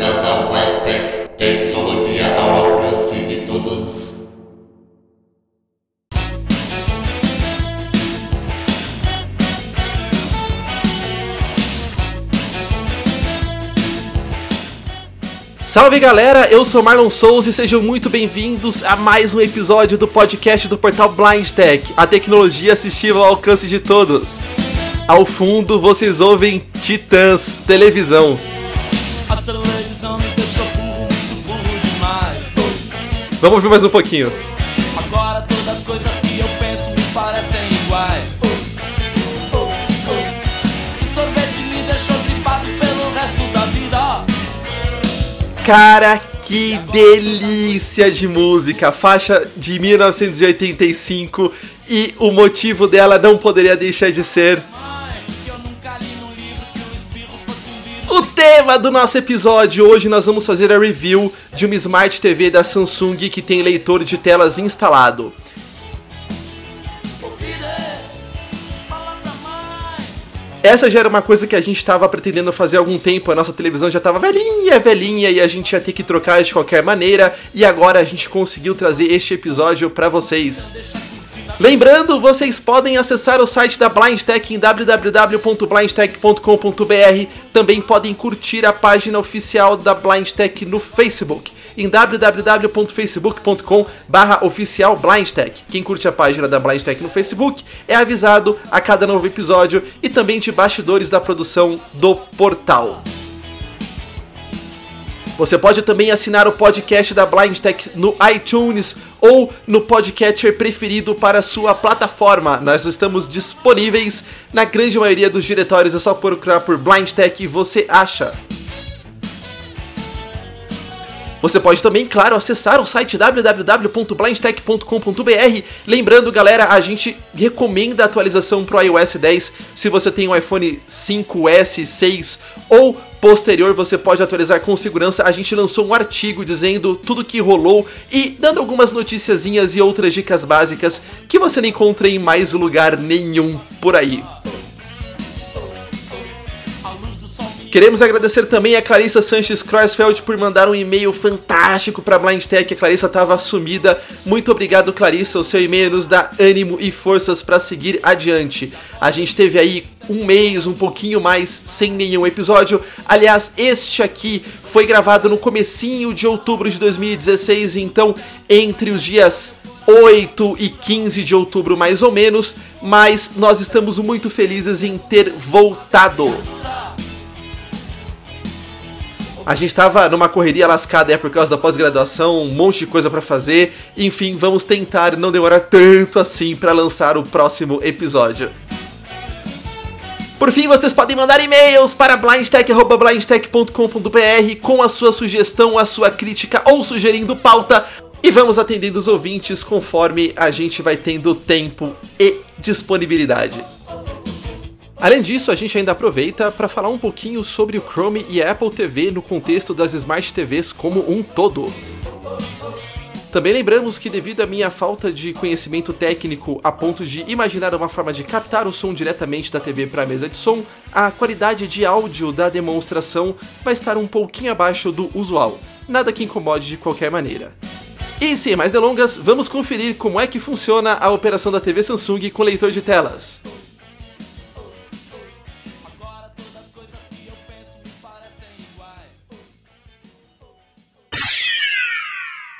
Ao Webtech, tecnologia ao alcance de todos. Salve galera, eu sou Marlon Souza e sejam muito bem-vindos a mais um episódio do podcast do portal Blind Tech, a tecnologia assistível ao alcance de todos. Ao fundo vocês ouvem Titãs Televisão. Vamos ouvir mais um pouquinho. Agora todas as coisas que eu penso me parecem iguais. O sorvete me deixou gripado pelo resto da vida. Cara, que delícia de música! Faixa de 1985 e o motivo dela não poderia deixar de ser o tema do nosso episódio. Hoje nós vamos fazer a review de uma Smart TV da Samsung que tem leitor de telas instalado. Essa já era uma coisa que a gente estava pretendendo fazer há algum tempo. A nossa televisão já estava velhinha, velhinha e a gente ia ter que trocar de qualquer maneira. E agora a gente conseguiu trazer este episódio para vocês. Lembrando, vocês podem acessar o site da BlindTech em www.blindtech.com.br. Também podem curtir a página oficial da BlindTech no Facebook em www.facebook.com/oficialblindtech. Quem curte a página da BlindTech no Facebook é avisado a cada novo episódio e também de bastidores da produção do portal. Você pode também assinar o podcast da Blind Tech no iTunes ou no podcatcher preferido para sua plataforma. Nós estamos disponíveis na grande maioria dos diretórios, é só procurar por Blind Tech e você acha. Você pode também, claro, acessar o site www.blindtech.com.br. Lembrando, galera, a gente recomenda a atualização para o iOS 10. Se você tem um iPhone 5S, 6 ou posterior, você pode atualizar com segurança. A gente lançou um artigo dizendo tudo que rolou e dando algumas noticiazinhas e outras dicas básicas que você não encontra em mais lugar nenhum por aí. Queremos agradecer também a Clarissa Sanches Kreuzfeld por mandar um e-mail fantástico para Blind Tech. A Clarissa estava sumida. Muito obrigado, Clarissa. O seu e-mail nos dá ânimo e forças para seguir adiante. A gente teve aí um mês, um pouquinho mais, sem nenhum episódio. Aliás, este aqui foi gravado no comecinho de outubro de 2016, então entre os dias 8 e 15 de outubro mais ou menos, mas nós estamos muito felizes em ter voltado. A gente tava numa correria lascada é por causa da pós-graduação, um monte de coisa pra fazer. Enfim, vamos tentar não demorar tanto assim pra lançar o próximo episódio. Por fim, vocês podem mandar e-mails para blindtech.blindtech.com.br com a sua sugestão, a sua crítica ou sugerindo pauta. E vamos atendendo os ouvintes conforme a gente vai tendo tempo e disponibilidade. Além disso, a gente ainda aproveita para falar um pouquinho sobre o Chrome e a Apple TV no contexto das Smart TVs como um todo. Também lembramos que, devido à minha falta de conhecimento técnico a ponto de imaginar uma forma de captar o som diretamente da TV para a mesa de som, a qualidade de áudio da demonstração vai estar um pouquinho abaixo do usual, nada que incomode de qualquer maneira. E sem mais delongas, vamos conferir como é que funciona a operação da TV Samsung com leitor de telas.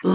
Bom,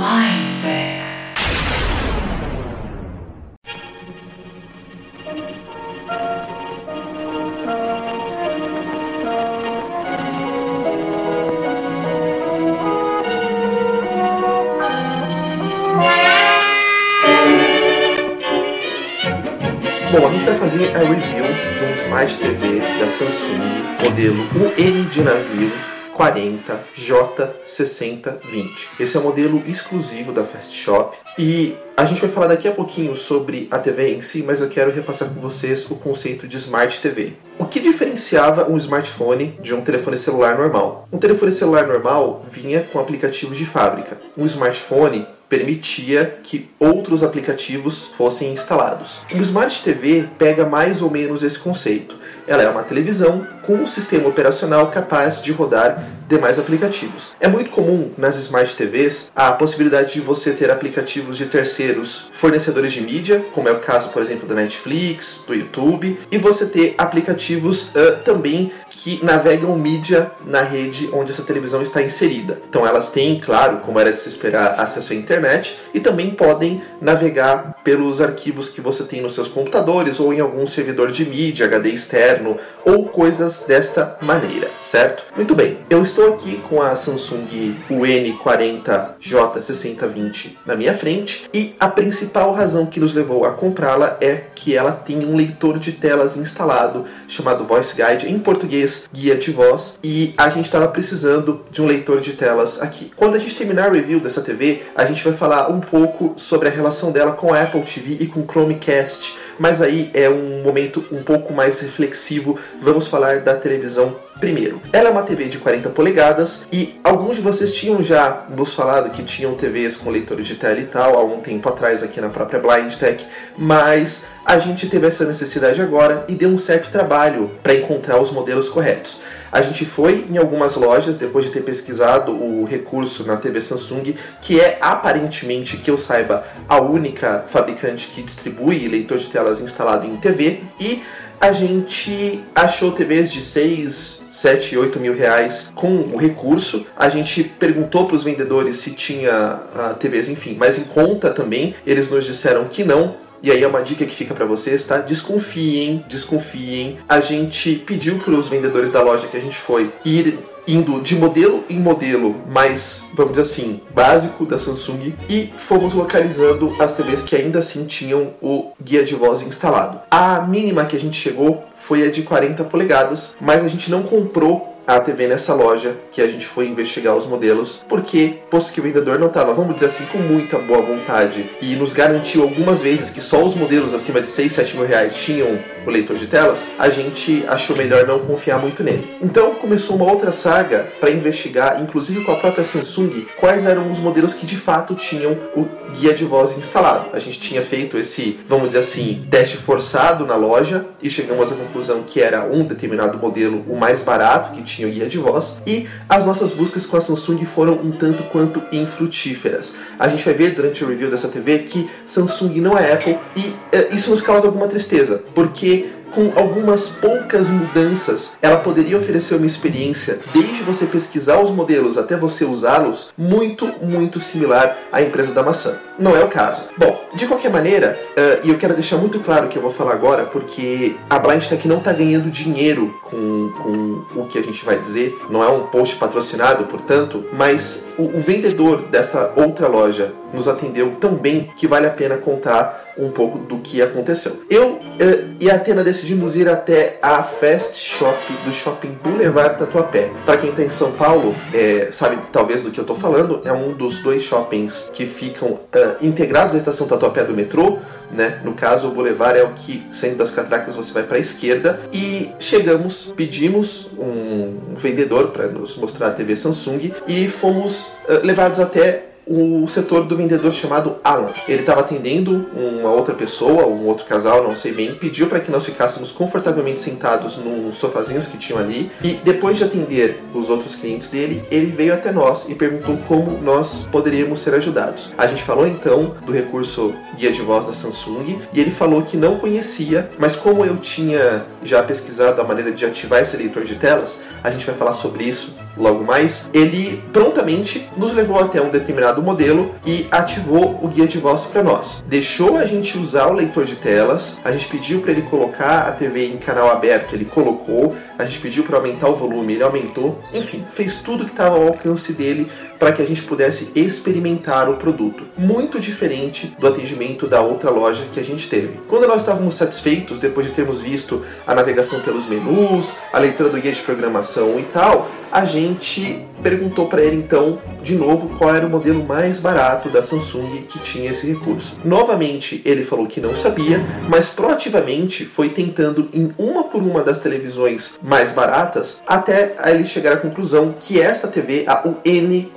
a gente vai fazer a review de um Smart TV da Samsung, modelo UN de navio 40J6020. Esse é o modelo exclusivo da Fast Shop e a gente vai falar daqui a pouquinho sobre a TV em si, mas eu quero repassar com vocês o conceito de Smart TV. O que diferenciava um smartphone de um telefone celular normal? Um telefone celular normal vinha com aplicativos de fábrica. Um smartphone permitia que outros aplicativos fossem instalados. O Smart TV pega mais ou menos esse conceito. Ela é uma televisão com um sistema operacional capaz de rodar demais aplicativos. É muito comum nas Smart TVs a possibilidade de você ter aplicativos de terceiros fornecedores de mídia, como é o caso, por exemplo, da Netflix, do YouTube, e você ter aplicativos uh, também que navegam mídia na rede onde essa televisão está inserida. Então elas têm, claro, como era de se esperar, acesso à internet e também podem navegar pelos arquivos que você tem nos seus computadores ou em algum servidor de mídia, HD externo ou coisas desta maneira, certo? Muito bem, eu estou aqui com a Samsung UN40J6020 na minha frente e a principal razão que nos levou a comprá-la é que ela tem um leitor de telas instalado chamado Voice Guide, em português, guia de voz, e a gente estava precisando de um leitor de telas aqui. Quando a gente terminar a review dessa TV, a gente vai falar um pouco sobre a relação dela com a Apple TV e com Chromecast, mas aí é um momento um pouco mais reflexivo. Vamos falar da televisão primeiro. Ela é uma TV de 40 polegadas e alguns de vocês tinham já nos falado que tinham TVs com leitores de tela e tal há um tempo atrás aqui na própria Blind Tech, mas a gente teve essa necessidade agora e deu um certo trabalho para encontrar os modelos corretos. A gente foi em algumas lojas depois de ter pesquisado o recurso na TV Samsung, que é aparentemente, que eu saiba, a única fabricante que distribui leitor de telas instalado em TV, e a gente achou TVs de 6, 7, 8 mil reais com o recurso. A gente perguntou para os vendedores se tinha uh, TVs, enfim, mas em conta também. Eles nos disseram que não. E aí é uma dica que fica para vocês, tá? Desconfiem, desconfiem. A gente pediu para os vendedores da loja que a gente foi ir indo de modelo em modelo mais, vamos dizer assim, básico da Samsung e fomos localizando as TVs que ainda assim tinham o guia de voz instalado. A mínima que a gente chegou foi a de 40 polegadas, mas a gente não comprou a TV nessa loja que a gente foi investigar os modelos, porque, posto que o vendedor não estava, vamos dizer assim, com muita boa vontade e nos garantiu algumas vezes que só os modelos acima de 6, 7 mil reais tinham o leitor de telas, a gente achou melhor não confiar muito nele. Então começou uma outra saga para investigar, inclusive com a própria Samsung, quais eram os modelos que de fato tinham o guia de voz instalado. A gente tinha feito esse, vamos dizer assim, teste forçado na loja e chegamos à conclusão que era um determinado modelo o mais barato que tinha o guia de voz e as nossas buscas com a Samsung foram um tanto quanto infrutíferas. A gente vai ver durante o review dessa TV que Samsung não é Apple e é, isso nos causa alguma tristeza, porque com algumas poucas mudanças, ela poderia oferecer uma experiência, desde você pesquisar os modelos até você usá-los, muito, muito similar à empresa da maçã. Não é o caso. Bom, de qualquer maneira, uh, e eu quero deixar muito claro o que eu vou falar agora, porque a Blind Tech não está ganhando dinheiro com, com o que a gente vai dizer, não é um post patrocinado, portanto, mas o, o vendedor desta outra loja nos atendeu tão bem que vale a pena contar um pouco do que aconteceu. Eu eh, e a Atena decidimos ir até a Fast Shop do Shopping Boulevard Tatuapé. Para quem está em São Paulo, é, sabe talvez do que eu estou falando, é um dos dois shoppings que ficam uh, integrados à estação Tatuapé do metrô. Né? No caso, o Boulevard é o que, saindo das catracas, você vai para a esquerda. E chegamos, pedimos um vendedor para nos mostrar a TV Samsung e fomos levados até o setor do vendedor chamado Alan. Ele estava atendendo uma outra pessoa, um outro casal, não sei bem, pediu para que nós ficássemos confortavelmente sentados nos sofazinhos que tinham ali e depois de atender os outros clientes dele, ele veio até nós e perguntou como nós poderíamos ser ajudados. A gente falou então do recurso guia de voz da Samsung e ele falou que não conhecia, mas como eu tinha já pesquisado a maneira de ativar esse leitor de telas, a gente vai falar sobre isso logo mais. Ele prontamente nos levou até um determinado modelo e ativou o guia de voz para nós. Deixou a gente usar o leitor de telas, a gente pediu para ele colocar a TV em canal aberto, ele colocou, a gente pediu para aumentar o volume, ele aumentou, enfim, fez tudo que estava ao alcance dele para que a gente pudesse experimentar o produto. Muito diferente do atendimento da outra loja que a gente teve. Quando nós estávamos satisfeitos, depois de termos visto a navegação pelos menus, a leitura do guia de programação e tal, a gente perguntou para ele então, de novo, qual era o modelo mais barato da Samsung que tinha esse recurso. Novamente, ele falou que não sabia, mas proativamente foi tentando em uma por uma das televisões mais baratas até ele chegar à conclusão que esta TV, a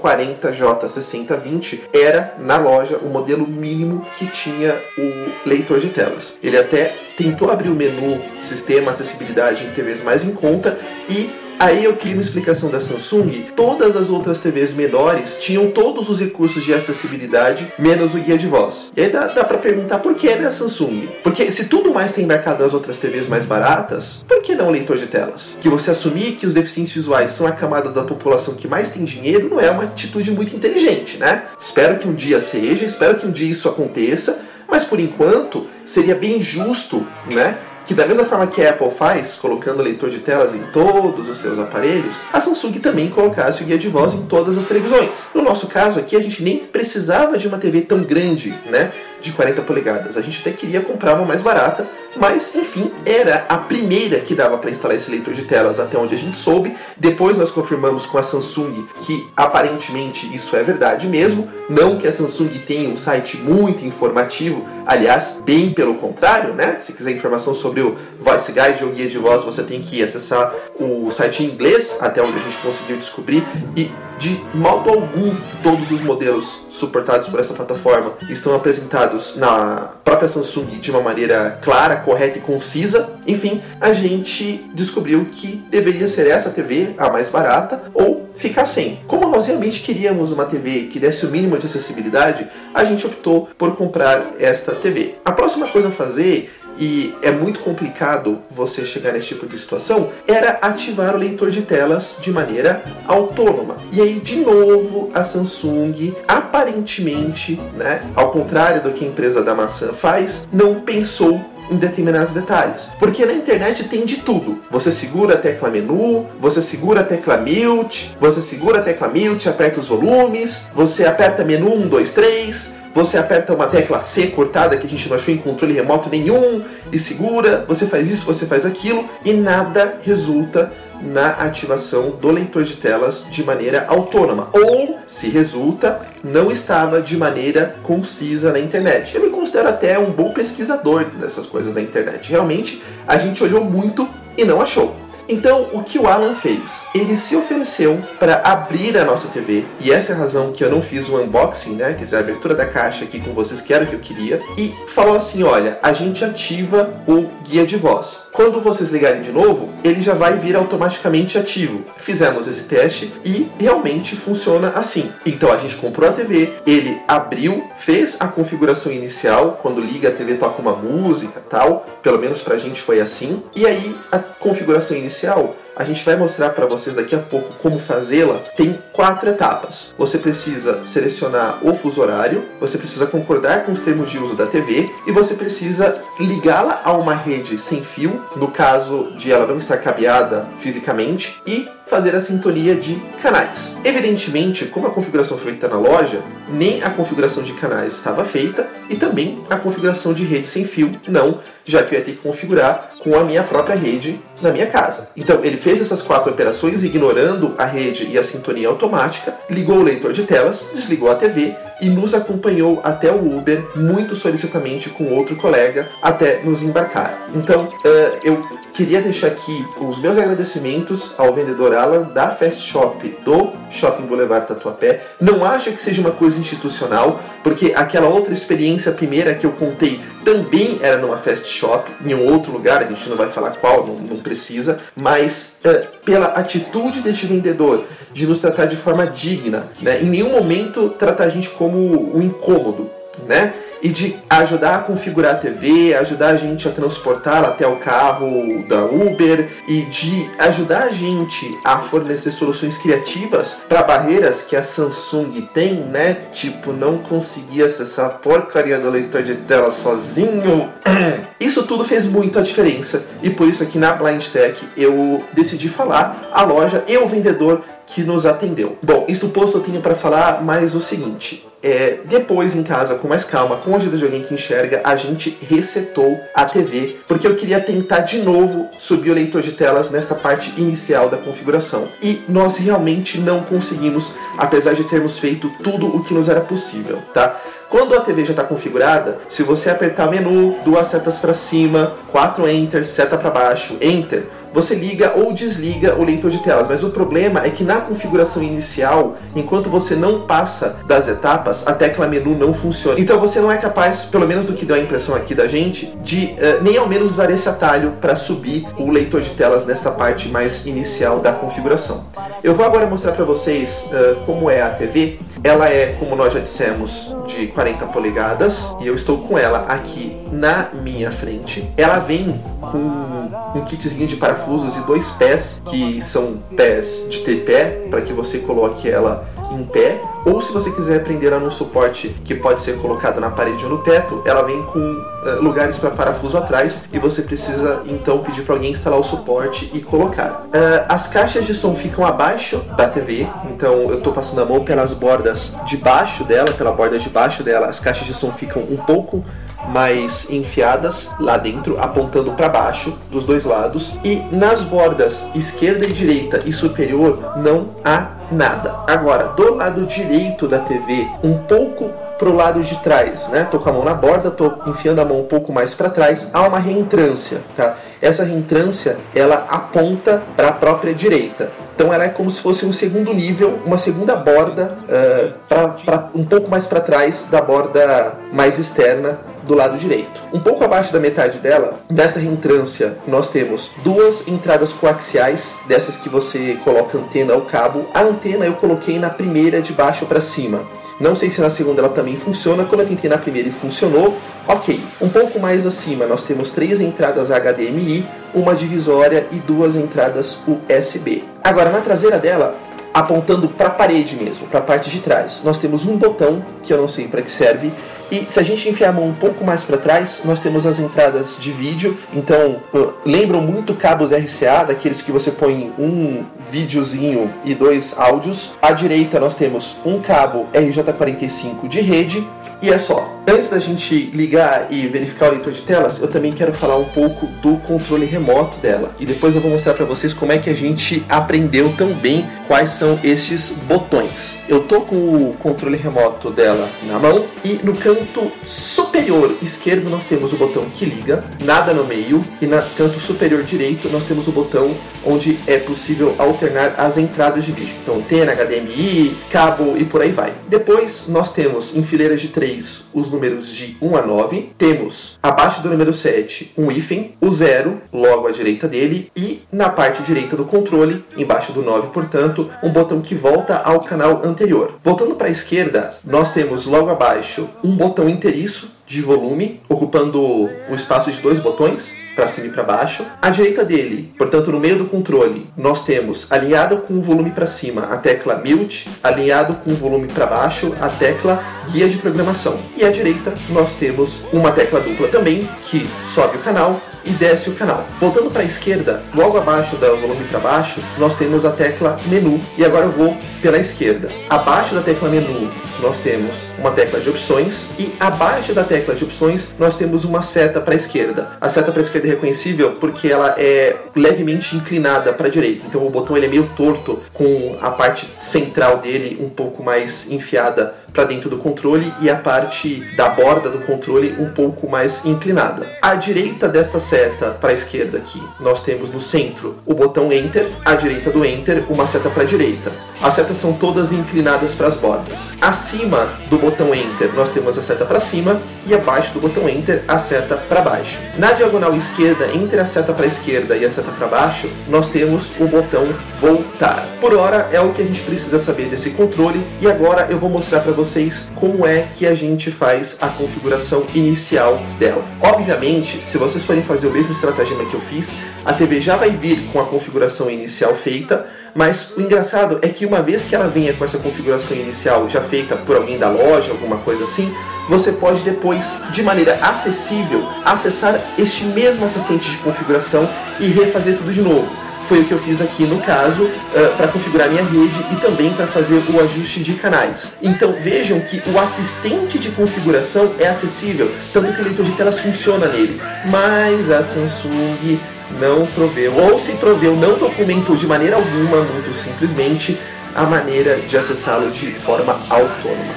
UN40J6020, era na loja o modelo mínimo que tinha o leitor de telas. Ele até tentou abrir o menu Sistema Acessibilidade em TVs mais em conta e Aí eu queria uma explicação da Samsung. Todas as outras TVs menores tinham todos os recursos de acessibilidade, menos o guia de voz. E aí dá, dá para perguntar por que, né, Samsung? Porque se tudo mais tem embarcado nas outras TVs mais baratas, por que não o leitor de telas? Que você assumir que os deficientes visuais são a camada da população que mais tem dinheiro não é uma atitude muito inteligente, né? Espero que um dia seja, espero que um dia isso aconteça, mas por enquanto seria bem justo, né? Que da mesma forma que a Apple faz, colocando leitor de telas em todos os seus aparelhos, a Samsung também colocasse o guia de voz em todas as televisões. No nosso caso aqui, a gente nem precisava de uma TV tão grande, né? De 40 polegadas. A gente até queria comprar uma mais barata, mas enfim, era a primeira que dava para instalar esse leitor de telas até onde a gente soube. Depois nós confirmamos com a Samsung que aparentemente isso é verdade mesmo. Não que a Samsung tenha um site muito informativo, aliás, bem pelo contrário, né? Se quiser informação sobre o Voice Guide ou guia de voz, você tem que acessar o site em inglês, até onde a gente conseguiu descobrir. E de modo algum, todos os modelos suportados por essa plataforma estão apresentados na própria Samsung de uma maneira clara, correta e concisa. Enfim, a gente descobriu que deveria ser essa TV a mais barata ou ficar sem. Como nós realmente queríamos uma TV que desse o mínimo de acessibilidade, a gente optou por comprar esta TV. A próxima coisa a fazer e é muito complicado você chegar nesse tipo de situação, era ativar o leitor de telas de maneira autônoma. E aí, de novo, a Samsung, aparentemente, né, ao contrário do que a empresa da maçã faz, não pensou em determinados detalhes. Porque na internet tem de tudo. Você segura a tecla menu, você segura a tecla mute, você segura a tecla mute, aperta os volumes, você aperta menu 1, 2, 3, você aperta uma tecla C cortada que a gente não achou em controle remoto nenhum e segura, você faz isso, você faz aquilo e nada resulta na ativação do leitor de telas de maneira autônoma. Ou, se resulta, não estava de maneira concisa na internet. Eu me considero até um bom pesquisador dessas coisas da internet. Realmente, a gente olhou muito e não achou. Então, o que o Alan fez? Ele se ofereceu para abrir a nossa TV, e essa é a razão que eu não fiz o unboxing, né? Quer dizer, a abertura da caixa aqui com vocês, que era o que eu queria, e falou assim: olha, a gente ativa o guia de voz. Quando vocês ligarem de novo, ele já vai vir automaticamente ativo. Fizemos esse teste e realmente funciona assim. Então a gente comprou a TV, ele abriu, fez a configuração inicial, quando liga a TV toca uma música tal, pelo menos pra gente foi assim. E aí a configuração inicial a gente vai mostrar para vocês daqui a pouco como fazê-la. Tem quatro etapas. Você precisa selecionar o fuso horário, você precisa concordar com os termos de uso da TV e você precisa ligá-la a uma rede sem fio, no caso de ela não estar cabeada fisicamente, e fazer a sintonia de canais. Evidentemente, como a configuração foi feita na loja, nem a configuração de canais estava feita e também a configuração de rede sem fio não, já que eu ia ter que configurar com a minha própria rede na minha casa. Então ele fez essas quatro operações ignorando a rede e a sintonia automática, ligou o leitor de telas, desligou a TV e nos acompanhou até o Uber muito solicitamente com outro colega até nos embarcar. Então uh, eu queria deixar aqui os meus agradecimentos ao vendedor Alan da Fast Shop do Shopping Boulevard Tatuapé. Não acho que seja uma coisa institucional, porque aquela outra experiência primeira que eu contei também era numa Fast Shop, em um outro lugar, a gente não vai falar qual, não, não precisa, mas uh, pela atitude deste vendedor de nos tratar de forma digna, né? em nenhum momento tratar a gente como um incômodo, né? E de ajudar a configurar a TV, ajudar a gente a transportá-la até o carro da Uber e de ajudar a gente a fornecer soluções criativas para barreiras que a Samsung tem, né? Tipo, não conseguir acessar a porcaria do leitor de tela sozinho. Isso tudo fez muito a diferença e por isso aqui na Blind Tech eu decidi falar a loja e o vendedor que nos atendeu. Bom, isso posto eu tenho para falar mais o seguinte. É, depois em casa, com mais calma, com a ajuda de alguém que enxerga, a gente resetou a TV, porque eu queria tentar de novo subir o leitor de telas nessa parte inicial da configuração. E nós realmente não conseguimos, apesar de termos feito tudo o que nos era possível, tá? Quando a TV já está configurada, se você apertar menu, duas setas para cima, quatro enter, seta para baixo, enter, você liga ou desliga o leitor de telas. Mas o problema é que na configuração inicial, enquanto você não passa das etapas, a tecla menu não funciona. Então você não é capaz, pelo menos do que deu a impressão aqui da gente, de uh, nem ao menos usar esse atalho para subir o leitor de telas nesta parte mais inicial da configuração. Eu vou agora mostrar para vocês uh, como é a TV. Ela é, como nós já dissemos, de 40 polegadas e eu estou com ela aqui na minha frente. Ela vem com um kitzinho de parafusos e dois pés, que são pés de tripé, para que você coloque ela em pé, ou se você quiser prender ela num suporte que pode ser colocado na parede ou no teto, ela vem com uh, lugares para parafuso atrás e você precisa então pedir para alguém instalar o suporte e colocar. Uh, as caixas de som ficam abaixo da TV, então eu estou passando a mão pelas bordas de baixo dela, pela borda de baixo dela, as caixas de som ficam um pouco mais enfiadas lá dentro, apontando para baixo dos dois lados, e nas bordas esquerda e direita e superior não há nada. Agora, do lado direito da TV, um pouco pro lado de trás, né? Tô com a mão na borda, tô enfiando a mão um pouco mais para trás, há uma reentrância, tá? Essa reentrância, ela aponta para a própria direita. Então ela é como se fosse um segundo nível, uma segunda borda, uh, um pouco mais para trás da borda mais externa do lado direito. Um pouco abaixo da metade dela, desta reentrância, nós temos duas entradas coaxiais, dessas que você coloca antena ou cabo. A antena eu coloquei na primeira de baixo para cima. Não sei se na segunda ela também funciona. Quando eu tentei na primeira e funcionou, ok. Um pouco mais acima nós temos três entradas HDMI, uma divisória e duas entradas USB. Agora na traseira dela apontando para a parede mesmo, para a parte de trás. Nós temos um botão que eu não sei para que serve e se a gente enfiar a mão um pouco mais para trás, nós temos as entradas de vídeo. Então, lembram muito cabos RCA, daqueles que você põe um videozinho e dois áudios. À direita nós temos um cabo RJ45 de rede e é só. Antes da gente ligar e verificar o leitor de telas, eu também quero falar um pouco do controle remoto dela. E depois eu vou mostrar para vocês como é que a gente aprendeu tão bem quais são estes botões. Eu tô com o controle remoto dela na mão e no canto superior esquerdo nós temos o botão que liga, nada no meio, e no canto superior direito nós temos o botão onde é possível alternar as entradas de vídeo. Então, antena, HDMI, cabo e por aí vai. Depois nós temos em fileiras de 3 os números de 1 a 9. Temos abaixo do número 7 um hífen, o 0 logo à direita dele e na parte direita do controle, embaixo do 9, portanto, um botão que volta ao canal anterior. Voltando para a esquerda, nós temos logo abaixo um botão inteiriço de volume, ocupando um espaço de dois botões para cima e para baixo. À direita dele, portanto no meio do controle, nós temos alinhado com o volume para cima a tecla Mute, alinhado com o volume para baixo a tecla Guia de Programação. E à direita nós temos uma tecla dupla também que sobe o canal e desce o canal. Voltando para a esquerda, logo abaixo do volume para baixo, nós temos a tecla menu e agora eu vou pela esquerda. Abaixo da tecla menu, nós temos uma tecla de opções e abaixo da tecla de opções nós temos uma seta para a esquerda. A seta para a esquerda é reconhecível porque ela é levemente inclinada para a direita, então o botão ele é meio torto com a parte central dele um pouco mais enfiada para dentro do controle e a parte da borda do controle um pouco mais inclinada. À direita desta seta para a esquerda aqui, nós temos no centro o botão Enter, à direita do Enter uma seta para a direita. As setas são todas inclinadas para as bordas. Acima do botão Enter nós temos a seta para cima e abaixo do botão Enter a seta para baixo. Na diagonal esquerda, entre a seta para a esquerda e a seta para baixo, nós temos o botão Voltar. Por hora é o que a gente precisa saber desse controle e agora eu vou mostrar para vocês como é que a gente faz a configuração inicial dela. Obviamente, se vocês forem fazer o mesmo estratagema que eu fiz, a TV já vai vir com a configuração inicial feita, mas o engraçado é que uma vez que ela venha com essa configuração inicial já feita por alguém da loja, alguma coisa assim, você pode depois, de maneira acessível, acessar este mesmo assistente de configuração e refazer tudo de novo foi o que eu fiz aqui no caso, uh, para configurar minha rede e também para fazer o ajuste de canais. Então vejam que o assistente de configuração é acessível, tanto que o leitor de telas funciona nele. Mas a Samsung não proveu, ou se proveu, não documentou de maneira alguma, muito simplesmente, a maneira de acessá-lo de forma autônoma.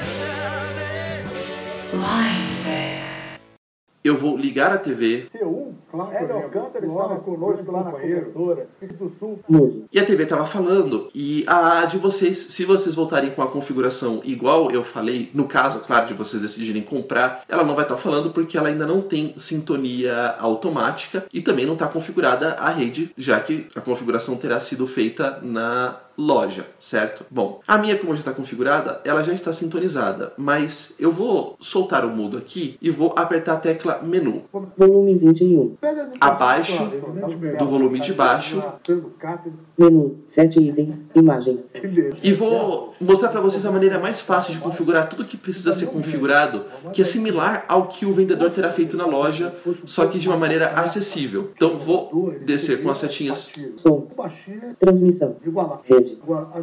Eu vou ligar a TV. C1, claro, Hélio Alcântara estava conosco lá na cobertura, do Sul. E a TV estava falando, e a de vocês, se vocês voltarem com a configuração igual eu falei, no caso, claro, de vocês decidirem comprar, ela não vai estar tá falando porque ela ainda não tem sintonia automática e também não está configurada a rede, já que a configuração terá sido feita na loja, certo? Bom, a minha, como já está configurada, ela já está sintonizada, mas eu vou soltar o mudo aqui e vou apertar a tecla menu. Volume 21. Abaixo do volume de baixo. Menu, 7 itens, imagem. E vou mostrar para vocês a maneira mais fácil de configurar tudo que precisa ser configurado, que é similar ao que o vendedor terá feito na loja, só que de uma maneira acessível. Então vou descer com as setinhas. Som. Transmissão. Rede.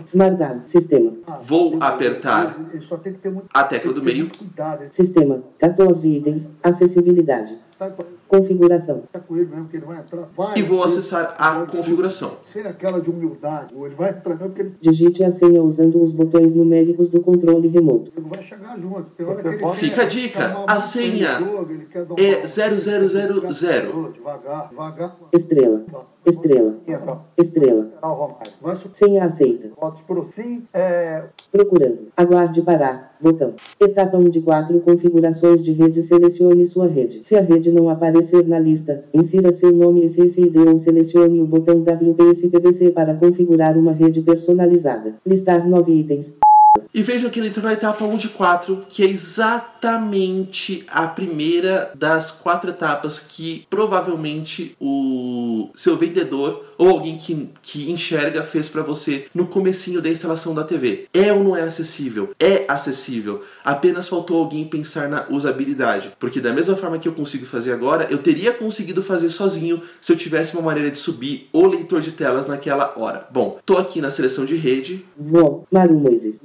Smart Sistema. Vou apertar a tecla do meio. Sistema. 14 itens. Acessibilidade. Configuração. E vou acessar a configuração. Sem aquela de humildade, ele vai entrar porque ele Digite a senha usando os botões numéricos do controle remoto. vai chegar junto. Fica a dica, a senha é 0000. Devagar, devagar. Estrela. Estrela. Estrela. Vai su- Senha aceita. É, Procurando. Aguarde parar. Botão. Etapa 1 de 4 configurações de rede. Selecione sua rede. Se a rede não aparecer na lista, insira seu nome e SSID ou selecione o botão WPS-PVC para configurar uma rede personalizada. Listar 9 itens. E vejam que ele entrou na etapa 1 de 4, que é exatamente a primeira das quatro etapas que provavelmente o seu vendedor ou alguém que, que enxerga fez para você no comecinho da instalação da TV. É ou não é acessível? É acessível. Apenas faltou alguém pensar na usabilidade. Porque da mesma forma que eu consigo fazer agora, eu teria conseguido fazer sozinho se eu tivesse uma maneira de subir o leitor de telas naquela hora. Bom, tô aqui na seleção de rede, Vó. Maru Moises.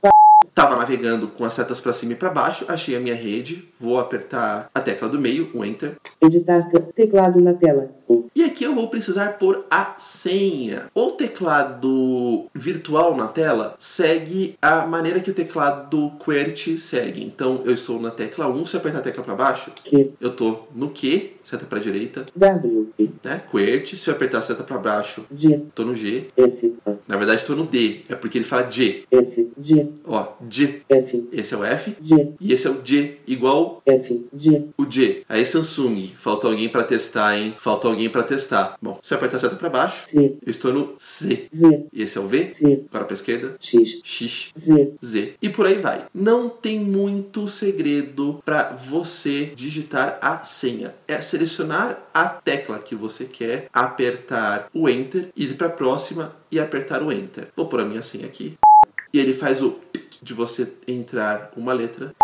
Pa- Tava navegando com as setas para cima e para baixo, achei a minha rede, vou apertar a tecla do meio, o Enter, Editar. Teclado na tela. 1. e aqui eu vou precisar pôr a senha. O teclado virtual na tela segue a maneira que o teclado QWERTY segue. Então eu estou na tecla 1, se eu apertar a tecla para baixo, Q. eu tô no Q, seta para direita, W. Né? QWERTY, se eu apertar a seta para baixo, G. tô no G. S. A. Na verdade tô no D, é porque ele fala G. S. G. Ó, G. F. Esse é o F G. e esse é o G, igual F. G. O G. Aí Samsung. Faltou alguém pra testar, hein? Faltou alguém pra testar. Bom, se eu apertar a seta pra baixo, C. eu estou no C. V. E esse é o V. C. Agora pra esquerda. X. X. Z. Z. E por aí vai. Não tem muito segredo para você digitar a senha. É selecionar a tecla que você quer, apertar o Enter, ir para a próxima e apertar o Enter. Vou pôr a minha senha aqui. E ele faz o de você entrar uma letra.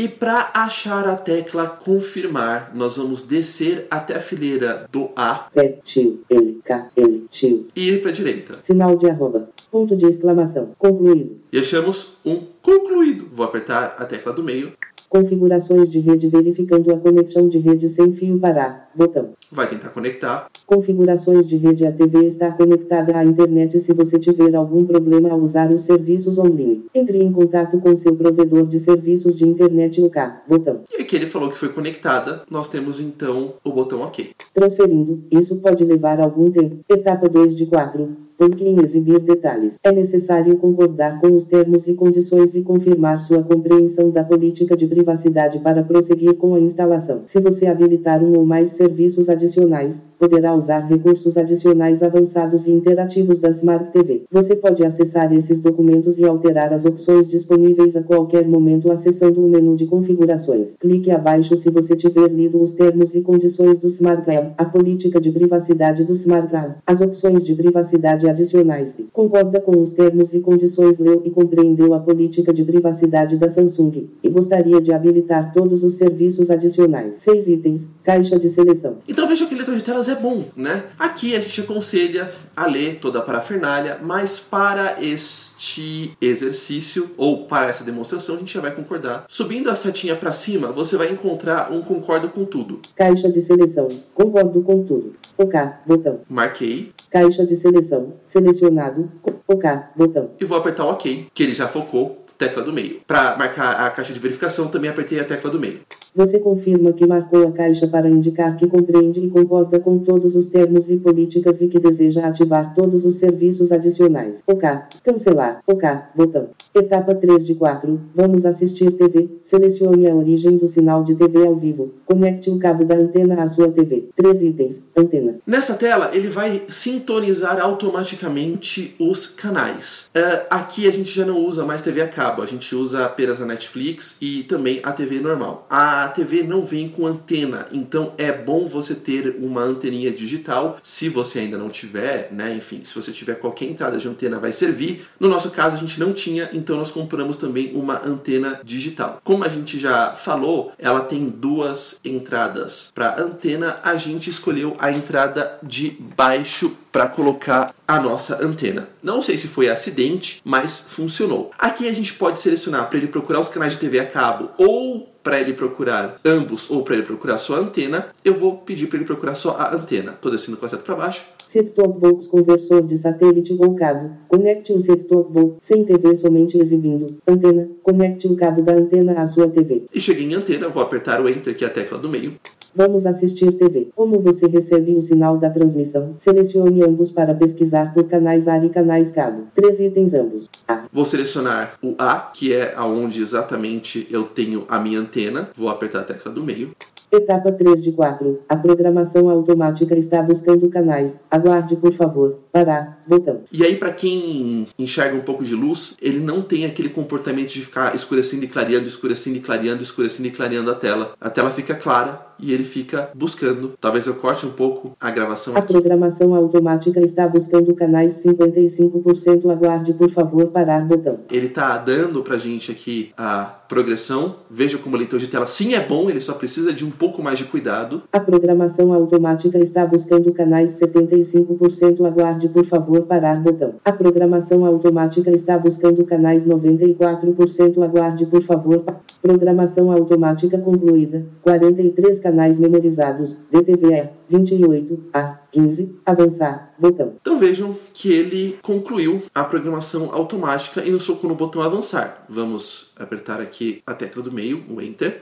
E para achar a tecla confirmar, nós vamos descer até a fileira do A P. Tio. L. K. L. Tio. e ir para a direita. Sinal de arroba. Ponto de exclamação. Concluído. E achamos um concluído. Vou apertar a tecla do meio. Configurações de rede verificando a conexão de rede sem fio parar. Botão. Vai tentar conectar. Configurações de rede A TV está conectada à internet se você tiver algum problema ao usar os serviços online. Entre em contato com seu provedor de serviços de internet OK. Botão. E aqui ele falou que foi conectada. Nós temos então o botão OK. Transferindo. Isso pode levar algum tempo. Etapa 2 de 4. Porque em exibir detalhes, é necessário concordar com os termos e condições e confirmar sua compreensão da política de privacidade para prosseguir com a instalação. Se você habilitar um ou mais serviços adicionais, poderá usar recursos adicionais avançados e interativos da Smart TV. Você pode acessar esses documentos e alterar as opções disponíveis a qualquer momento acessando o menu de configurações. Clique abaixo se você tiver lido os termos e condições do Smart Tab, a política de privacidade do Smart Tab, as opções de privacidade adicionais. Concorda com os termos e condições, leu e compreendeu a política de privacidade da Samsung e gostaria de habilitar todos os serviços adicionais. 6 itens. Caixa de seleção Então veja que o leitor de telas é bom, né? Aqui a gente aconselha a ler toda a parafernália, mas para este exercício ou para essa demonstração a gente já vai concordar. Subindo a setinha para cima, você vai encontrar um concordo com tudo. Caixa de seleção. Concordo com tudo. OK. Botão. Marquei Caixa de seleção. Selecionado. OK. Botão. e vou apertar o OK, que ele já focou, tecla do meio. Para marcar a caixa de verificação, também apertei a tecla do meio. Você confirma que marcou a caixa para indicar que compreende e concorda com todos os termos e políticas e que deseja ativar todos os serviços adicionais. OK. Cancelar. OK. Botão. Etapa 3 de 4. Vamos assistir TV. Selecione a origem do sinal de TV ao vivo. Conecte o cabo da antena à sua TV. Três itens. Antena. Nessa tela, ele vai sintonizar automaticamente os canais. É, aqui a gente já não usa mais TV a cabo, a gente usa apenas a Netflix e também a TV normal. A TV não vem com antena, então é bom você ter uma anteninha digital. Se você ainda não tiver, né, enfim, se você tiver qualquer entrada de antena vai servir. No nosso caso a gente não tinha, então nós compramos também uma antena digital. Como a gente já falou, ela tem duas entradas para antena. A gente escolheu a entrada de baixo para colocar a nossa antena. Não sei se foi acidente, mas funcionou. Aqui a gente pode selecionar para ele procurar os canais de TV a cabo ou para ele procurar ambos ou para ele procurar só a antena. Eu vou pedir para ele procurar só a antena. Estou descendo com a seta para baixo. Set-top box conversor de satélite ou cabo. Conecte o set-top box sem TV somente exibindo. Antena. Conecte o cabo da antena à sua TV. E cheguei em antena, vou apertar o Enter, que é a tecla do meio. Vamos assistir TV. Como você recebe o sinal da transmissão? Selecione ambos para pesquisar por canais AR e canais cabo. Três itens ambos. A. Vou selecionar o A, que é aonde exatamente eu tenho a minha antena. Vou apertar a tecla do meio. Etapa 3 de 4. A programação automática está buscando canais. Aguarde, por favor. Parar. Botão. E aí, para quem enxerga um pouco de luz, ele não tem aquele comportamento de ficar escurecendo e clareando, escurecendo e clareando, escurecendo e clareando a tela. A tela fica clara e ele fica buscando. Talvez eu corte um pouco a gravação A programação automática está buscando canais 55%. Aguarde, por favor. Parar. Botão. Ele tá dando pra gente aqui a progressão. Veja como o leitor de tela sim é bom, ele só precisa de um pouco mais de cuidado. A programação automática está buscando canais 75%. Aguarde, por favor, parar botão. A programação automática está buscando canais 94%. Aguarde, por favor. Programação automática concluída. 43 canais memorizados. DTVE 28 a 15. Avançar. Botão. Então vejam que ele concluiu a programação automática e nos focou no botão avançar. Vamos apertar aqui a tecla do meio, o Enter.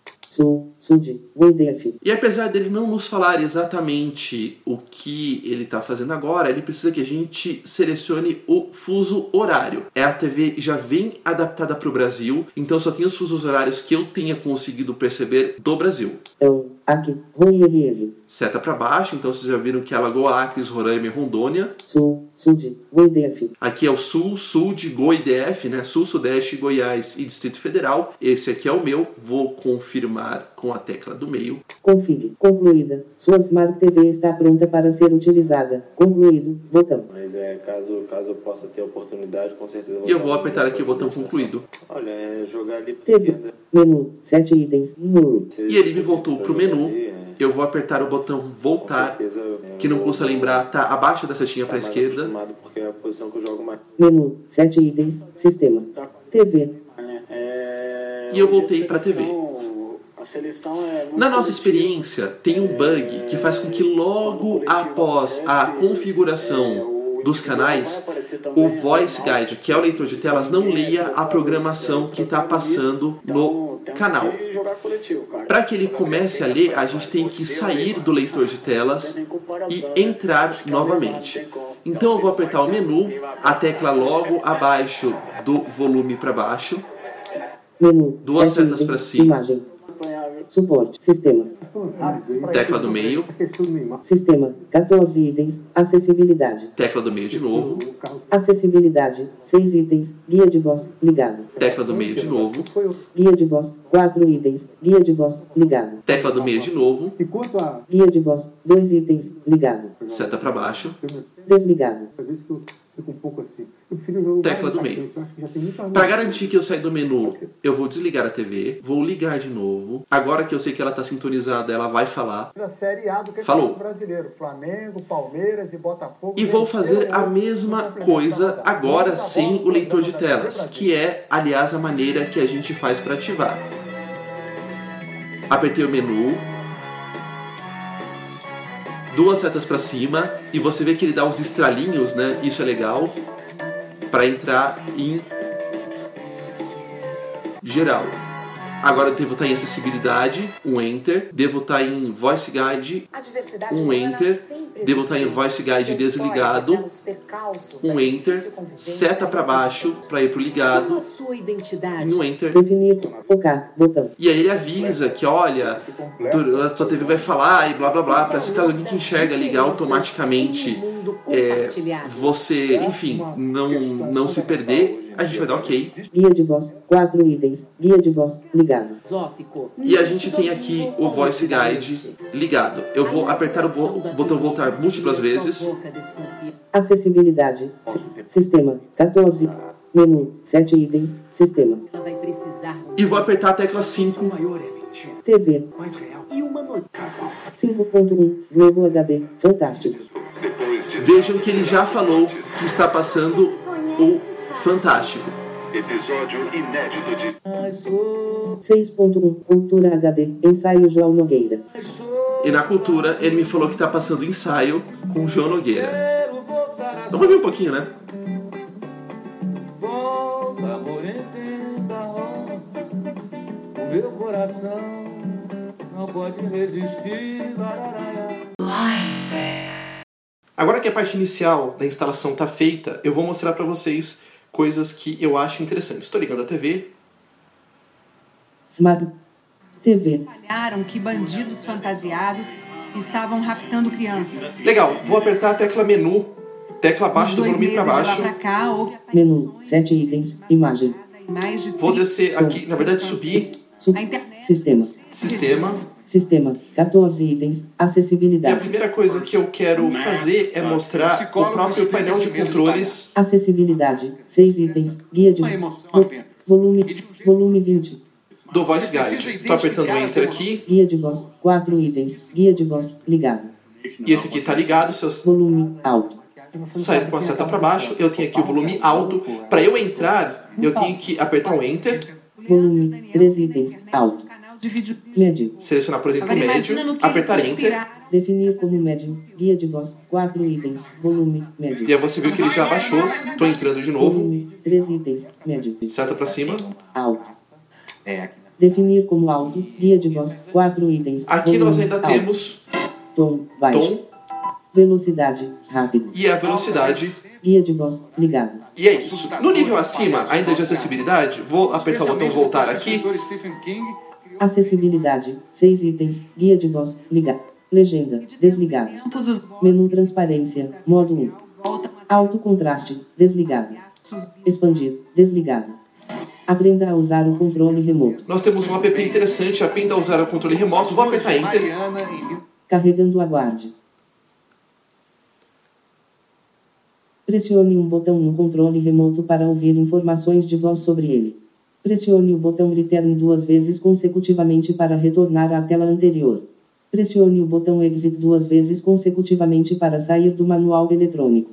E apesar dele não nos falar exatamente o que ele está fazendo agora, ele precisa que a gente selecione o fuso horário. É a TV já vem adaptada para o Brasil, então só tem os fusos horários que eu tenha conseguido perceber do Brasil. Então. Aqui. RR. Seta para baixo, então vocês já viram que é Alagoa, Acres, Roraima e Rondônia. Sul. Sud. WDF. Aqui é o Sul, Sul de GoiDF, né? Sul, Sudeste, Goiás e Distrito Federal. Esse aqui é o meu. Vou confirmar com a tecla do meio. Config. Concluída. Sua Smart TV está pronta para ser utilizada. Concluído. Botão. Mas é, caso, caso eu possa ter oportunidade, com certeza E eu vou apertar aqui o botão concluído. Olha, é jogar ali TV. Menu. 7 itens. Menu. E ele me voltou pro menu. ali, é, Eu vou apertar o botão voltar, certeza que não custa vou- lembrar, tá abaixo da setinha tá para esquerda. Porque é a posição que eu jogo mais. Menu. 7 itens. Sistema. TV. É, E eu voltei a pra TV. A seleção é muito Na nossa experiência, tem um bug que faz com que logo após a configuração dos canais, o Voice Guide, que é o leitor de telas, não leia a programação que está passando no canal. Para que ele comece a ler, a gente tem que sair do leitor de telas e entrar novamente. Então eu vou apertar o menu, a tecla logo abaixo do volume para baixo. Duas setas pra cima. Suporte. Sistema. tecla do meio, Sistema. 14 itens. Acessibilidade. tecla do meio de novo, Acessibilidade. 6 itens. Guia de voz. Ligado. tecla do meio de novo, Guia de voz. 4 itens. Guia de voz. Ligado. tecla do meio de novo. Guia de voz. 2 itens. Ligado. seta para baixo, Desligado. Fica um pouco assim. Eu prefiro jogo Tecla do meio. Para garantir que eu saia do menu, eu vou desligar a TV, vou ligar de novo. Agora que eu sei que ela tá sintonizada, ela vai falar. da Série A do que Falou. brasileiro. Flamengo, Palmeiras e Botafogo. E vou fazer a mesma coisa agora sem o leitor de telas, que é, aliás, a maneira que a gente faz para ativar. Apertei o menu, duas setas para cima e você vê que ele dá uns estralinhos, né? Isso é legal para entrar em geral. Agora eu devo estar em acessibilidade, um enter, devo estar em voice guide, um enter, devo estar em voice guide desligado, um enter, seta para baixo para ir pro ligado, sua identidade. e um enter. Definir. OK. Botão. E aí ele avisa que, olha, a tua TV vai falar e blá blá blá, parece que alguém que enxerga ligar automaticamente é, você, enfim, não, não se perder, a gente vai dar ok. Guia de voz. Quatro itens. Guia de voz. Ligado. Zófico. E a gente tem aqui o Voice Guide ligado. Eu vou apertar o bo- botão voltar múltiplas vezes. Acessibilidade. Si- Sistema. 14. Menu. 7 itens. Sistema. Ela vai precisar E vou apertar a tecla 5. TV. e uma notícia. 5.1. Globo HD. Fantástico. Vejam que ele já falou que está passando o Fantástico. Episódio inédito de 6.1. Cultura HD. Ensaio João Nogueira. E na cultura ele me falou que está passando ensaio com o João Nogueira. Vamos ouvir um pouquinho, né? Volta, amor, entenda a rosa. O meu coração não pode resistir. Lararara. Agora que a parte inicial da instalação está feita, eu vou mostrar para vocês coisas que eu acho interessantes. Estou ligando a TV. Smart. TV. Olharam que bandidos fantasiados estavam raptando crianças. Legal, vou apertar a tecla menu, tecla abaixo do volume para baixo. pra cá, houve Menu. 7 itens. Imagem. mais de Vou 30 descer aqui, na verdade subir, Sub. Sistema. sistema. Sistema. 14 itens. E a Acessibilidade. primeira coisa que eu quero fazer é mostrar o próprio painel de controles. Acessibilidade. 6 itens. Guia de vo- volume. Volume 20. do Voice Guide. Estou apertando o Enter aqui Guia de voz. 4 itens. Guia de voz. Ligado. e esse aqui está ligado. Se eu Volume alto. sair com a seta para baixo, eu tenho aqui o volume alto. Para eu entrar, eu tenho que apertar o Enter, Volume 3 itens. Alto. Canal de vídeo. Médio. selecionar, por exemplo, o Agora médio, apertar Enter. Definir como médio. Guia de voz. 4 itens. Volume médio. E aí você viu que ele já baixou. Estou entrando de novo. Volume 3 itens. Médio. Seta para cima. Alto. Definir como alto. Guia de voz. 4 itens. Aqui volume nós ainda alto. temos Tom baixo. tom Velocidade. Rápido. e a velocidade. Guia de voz. Ligado. E é isso. No nível acima, ainda de acessibilidade, vou apertar o botão voltar aqui. Acessibilidade. 6 itens. Guia de voz. Ligado. Legenda. Os Menu transparência. Modo 1. voltam Alto contraste. Desligado. Expandir. Desligado. Aprenda a usar o controle remoto. Nós temos um app interessante, aprenda a usar o controle remoto. Vou apertar Enter. Carregando aguarde. Pressione um botão no controle remoto para ouvir informações de voz sobre ele. Pressione o botão Return duas vezes consecutivamente para retornar à tela anterior. Pressione o botão Exit duas vezes consecutivamente para sair do manual eletrônico.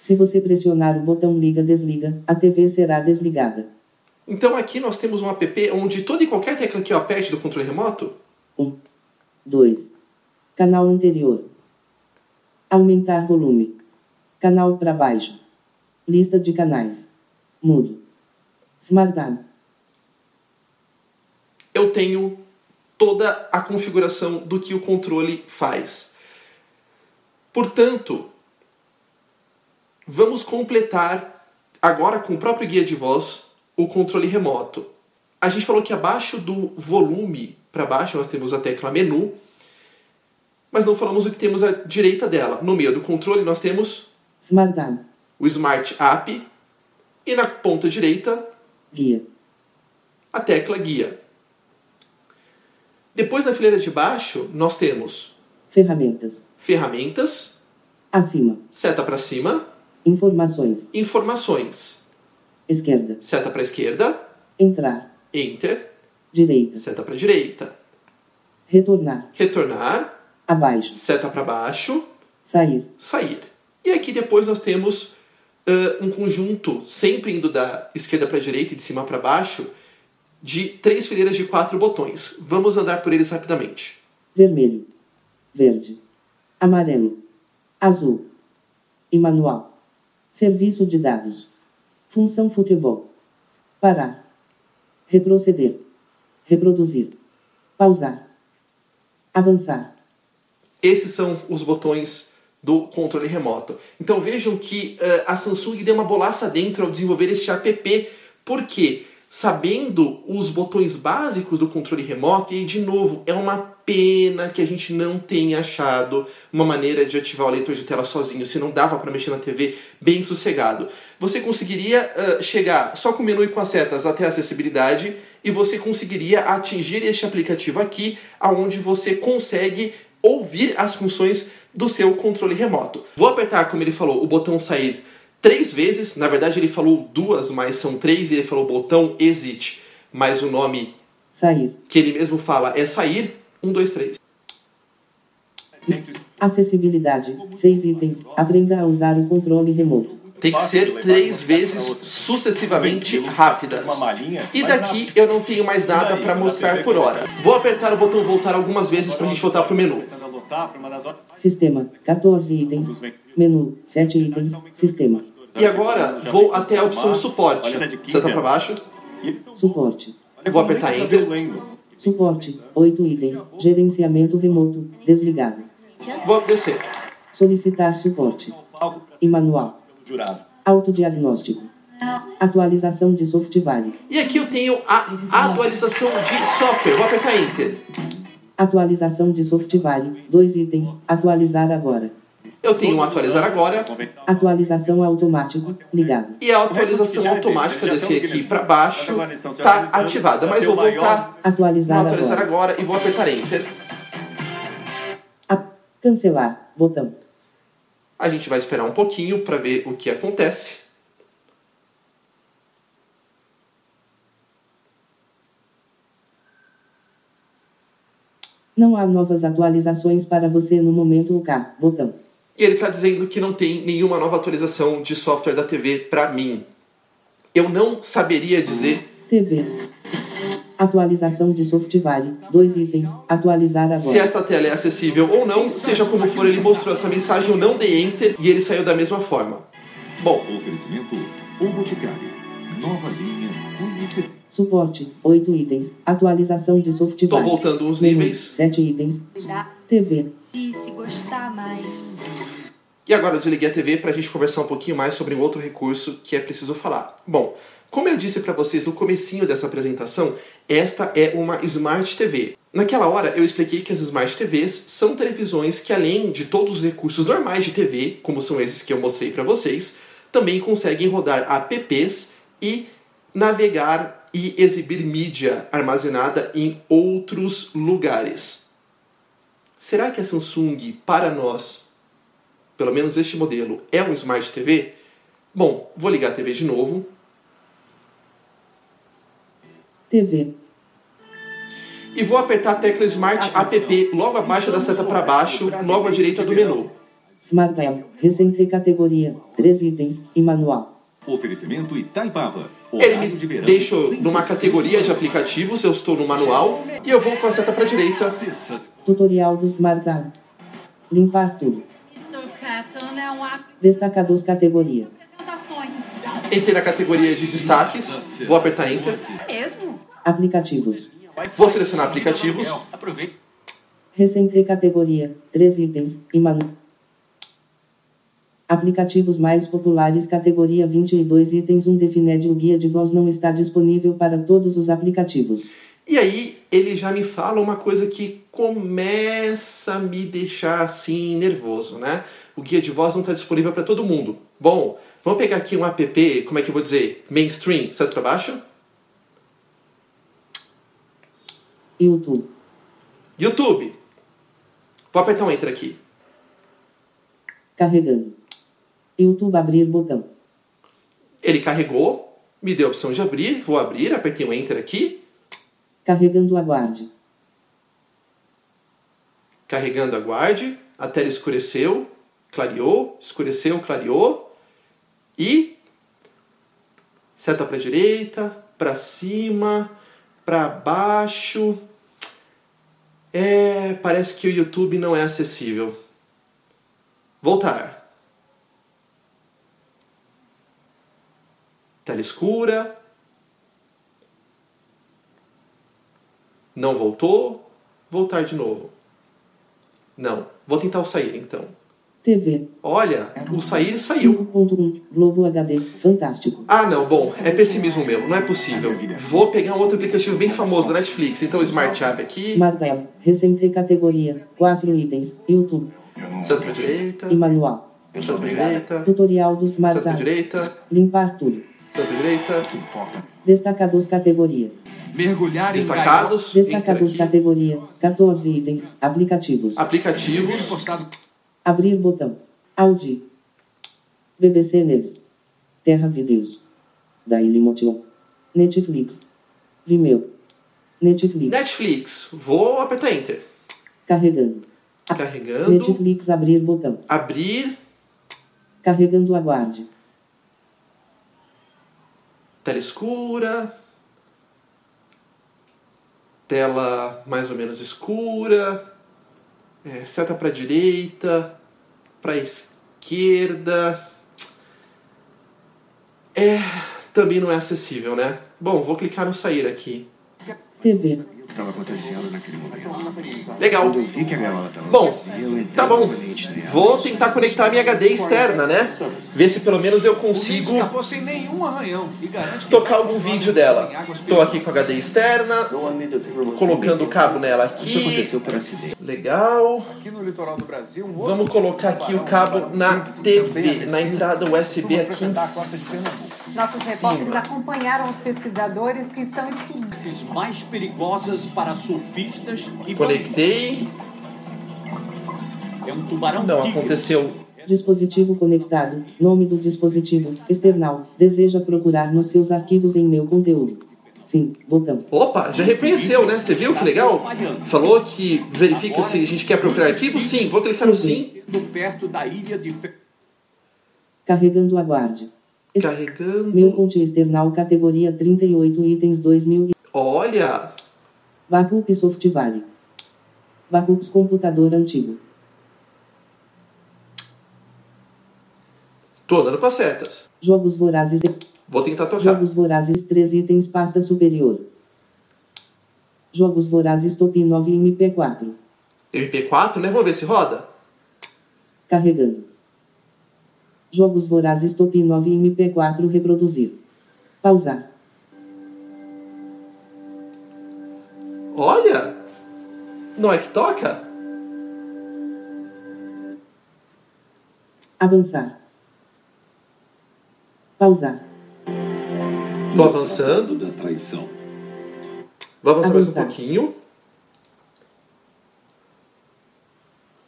Se você pressionar o botão Liga-Desliga, a TV será desligada. Então aqui nós temos um app onde toda e qualquer tecla que eu aperte do controle remoto, 2. Canal anterior. Aumentar volume. Canal para baixo. Lista de canais. Mudo. Smart Tab. Eu tenho toda a configuração do que o controle faz. Portanto, vamos completar agora com o próprio guia de voz o controle remoto. A gente falou que abaixo do volume para baixo nós temos a tecla menu, mas não falamos o que temos à direita dela. No meio do controle nós temos Smart Tab. o Smart App e na ponta direita Guia. a tecla guia. Depois na fileira de baixo nós temos Ferramentas. ferramentas, Acima. seta para cima, Informações. Informações. Esquerda. Seta para esquerda. Entrar. Enter. Direita. Seta para direita. Retornar. Retornar. Abaixo. Seta para baixo. Sair. Sair. E aqui depois nós temos ah, um conjunto, sempre indo da esquerda para direita e de cima para baixo, de três fileiras de quatro botões. Vamos andar por eles rapidamente. Vermelho. Verde. Amarelo. Azul. E manual. Serviço de dados. Função futebol. Parar. Retroceder. Reproduzir. Pausar. Avançar. Esses são os botões do controle remoto. Então vejam que uh, a Samsung deu uma bolaça dentro ao desenvolver este app, porque sabendo os botões básicos do controle remoto, e de novo, é uma pena que a gente não tenha achado uma maneira de ativar o leitor de tela sozinho, se não dava para mexer na TV bem sossegado. Você conseguiria uh, chegar só com o menu e com as setas até a acessibilidade e você conseguiria atingir este aplicativo aqui, aonde você consegue ouvir as funções do seu controle remoto. Vou apertar, como ele falou, o botão sair três vezes. Na verdade, ele falou duas, mas são três. E ele falou botão exit, mas o nome Sair. que ele mesmo fala é sair. Um, dois, três. Acessibilidade. Seis itens. Aprenda a usar o controle remoto. Tem que ser três vezes sucessivamente rápidas. E daqui eu não tenho mais nada para mostrar por hora. Vou apertar o botão voltar algumas vezes para a gente voltar pro menu. Sistema. 14 itens. Menu. 7 itens. Sistema. E agora vou até a opção suporte. Seta para baixo. Suporte. Vou apertar Enter. Suporte. 8 itens. Gerenciamento remoto. Desligado. Vou descer. Solicitar suporte. E manual. Autodiagnóstico. Atualização de software. E aqui eu tenho a atualização de software. Vou apertar Enter. Atualização de software. Dois itens. Atualizar agora. Eu tenho um atualizar agora. Atualização automático. Ligado. E a atualização automática descer aqui para baixo está ativada. Mas vou voltar Atualizar no atualizar agora. agora e vou apertar Enter. A- Cancelar. Botão. A gente vai esperar um pouquinho para ver o que acontece. Não há novas atualizações para você no momento OK. Botão. E ele está dizendo que não tem nenhuma nova atualização de software da TV para mim. Eu não saberia dizer TV. Atualização de software. Dois itens. Atualizar se agora. esta tela é acessível ou não. Seja como for, ele mostrou essa mensagem, eu não dei Enter e ele saiu da mesma forma. Bom, Oferecimento O Boticário. Nova linha Conhecer. Suporte. 8 itens. Atualização de software. Tô voltando Menu, níveis. 7 itens. TV. Se gostar mais. E agora eu desliguei a TV para a gente conversar um pouquinho mais sobre um outro recurso que é preciso falar. Bom, como eu disse para vocês no comecinho dessa apresentação, esta é uma Smart TV. Naquela hora eu expliquei que as Smart TVs são televisões que além de todos os recursos normais de TV, como são esses que eu mostrei para vocês, também conseguem rodar apps e navegar e exibir mídia armazenada em outros lugares. Será que a Samsung, para nós, pelo menos este modelo, é um Smart TV? Bom, vou ligar a TV de novo. TV. E vou apertar a tecla Smart App logo abaixo da seta para baixo, logo à direita do menu. Smart Tel. Recente categoria. 3 itens. E manual. Oferecimento Itaipava. Ele me de verão, deixa 100% numa categoria de aplicativos, eu estou no manual, e eu vou com a seta para a direita. Tutorial do Smart Tel. Limpar tudo. É Destacados categoria. apresentações. Entrei na categoria de destaques, vou apertar Enter. Mesmo? Aplicativos. Vou selecionar aplicativos. Aproveite. Recente categoria. 3 itens. E manual. Aplicativos mais populares categoria 22 itens 1 Defined o guia de voz não está disponível para todos os aplicativos. E aí ele já me fala uma coisa que começa a me deixar assim nervoso, né? O guia de voz não está disponível para todo mundo. Bom, vamos pegar aqui um app, como é que eu vou dizer? Mainstream, certo para baixo? YouTube. YouTube. Vou apertar um Enter aqui. Carregando. YouTube abrir botão. Ele carregou, me deu a opção de abrir, vou abrir, apertei o Enter aqui, Carregando aguarde. carregando aguarde, a tela escureceu, clareou, escureceu, clareou e seta para direita, para cima, para baixo. É, parece que o YouTube não é acessível. Voltar. Tela escura. Não voltou. Voltar de novo. Não. Vou tentar o sair então. TV. Olha, o sair saiu. 5.1. Globo HD. Fantástico. Ah, não, bom, é pessimismo meu, não é possível. Vou pegar um outro aplicativo bem famoso da Netflix, então o Smart App aqui, Smart Tab. Recente categoria. 4 itens. YouTube. seta pra direita, E manual. seta pra direita, Tutorial do Smart Tab. direita, Limpar tudo. Pra direita, Destacados categoria. Mergulhar destacados, Destacados entra aqui, categoria. 14 itens. Aplicativos. aplicativos, Abrir botão. Audi. BBC News. Terra Videos. Dailymotion. Netflix. Vimeo. Netflix. Netflix, vou apertar Enter, Carregando. carregando, Netflix abrir botão. abrir, Carregando aguarde. Tela escura, tela mais ou menos escura, é, seta para direita, para esquerda. É, também não é acessível, né? Bom, vou clicar no sair aqui. TV. O que estava acontecendo naquele momento? Legal. Quando eu vi que a gaiola estava Bom, tá bom. Vou tentar conectar minha HD externa, né? Ver se pelo menos eu consigo tocar algum vídeo dela. Tô aqui com a HD externa, colocando o cabo nela aqui. Legal. aqui no litoral do Brasil, Vamos colocar aqui o cabo na TV, na entrada USB aqui em Nossos repórteres acompanharam os pesquisadores que estão estudando. mais perigosas para surfistas e Conectei. É um tubarão Não tigre. aconteceu. Dispositivo conectado. Nome do dispositivo. External. Deseja procurar nos seus arquivos em meu conteúdo. Sim. Botão. Opa, já reconheceu, né? Você viu que legal? Falou que verifica se a gente quer procurar arquivo? Sim, vou clicar no sim. perto da ilha de Carregando aguarde. Carregando. Meu conte external categoria 38 itens 2000. Olha, Backup Soft Vale. Backups computador antigo. tô andando com as setas. Jogos vorazes. Vou tentar tocar. Jogos vorazes 3 itens pasta superior. Jogos vorazes top 9 MP4. MP4, né? Vamos ver se roda. Carregando. Jogos vorazes top 9 MP4 reproduzir. Pausar. Não é que toca? Avançar. Pausar. Tô avançando. Da traição. Vou avançar mais um Avançar. pouquinho.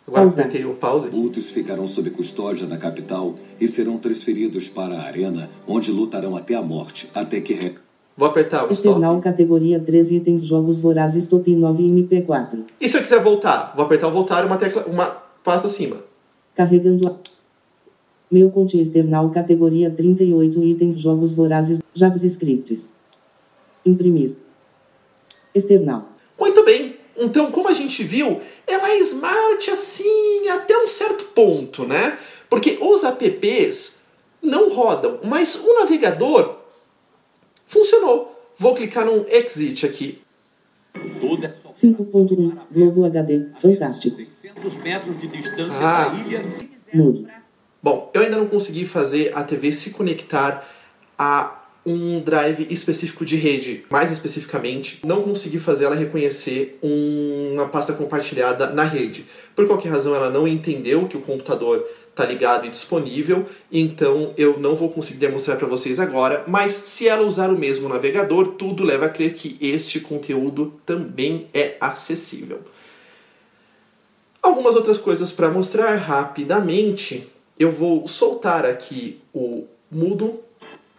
Agora Pausar. apertei o pause aqui. Outros ficarão sob custódia na capital e serão transferidos para a arena, onde lutarão até a morte, até que re... Vou apertar o stop. External categoria 3 itens Jogos vorazes top 9 MP4. E se eu quiser voltar? Vou apertar o voltar uma tecla, uma pasta acima. Carregando a... Meu conte external categoria 38 itens Jogos vorazes JavaScripts. Imprimir. External. Muito bem. Então, como a gente viu, ela é smart assim até um certo ponto, né? Porque os apps não rodam, mas o navegador funcionou. Vou clicar num exit aqui. toda 5.1 Globo HD. Fantástico. 600 metros de distância Ah. da ilha. Mudo. Bom, eu ainda não consegui fazer a TV se conectar a um drive específico de rede. Mais especificamente, não consegui fazer ela reconhecer uma pasta compartilhada na rede. Por qualquer razão, ela não entendeu que o computador está ligado e disponível, então eu não vou conseguir demonstrar para vocês agora, mas se ela usar o mesmo navegador, tudo leva a crer que este conteúdo também é acessível. Algumas outras coisas para mostrar rapidamente. eu vou soltar aqui o mudo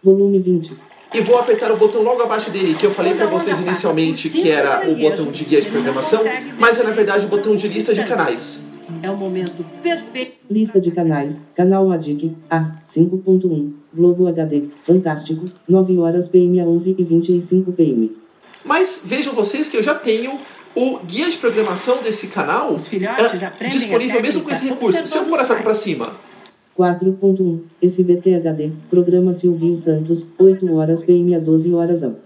Volume 20. e vou apertar o botão logo abaixo dele, que eu falei para vocês inicialmente que era o botão de guia de programação, mas é na verdade o botão de lista de canais. É o momento perfeito. Lista de canais. Canal ADIC. A. 5.1. Globo HD. Fantástico. 9 horas PM a 11 e 25 PM. Mas vejam vocês que eu já tenho o guia de programação desse canal filhotes eh, aprendem disponível a mesmo com esse recurso. Se eu pôr a observando para os cima, 4.1. SBT HD. Programa Silvio Santos. 8 horas PM a 12 horas AM.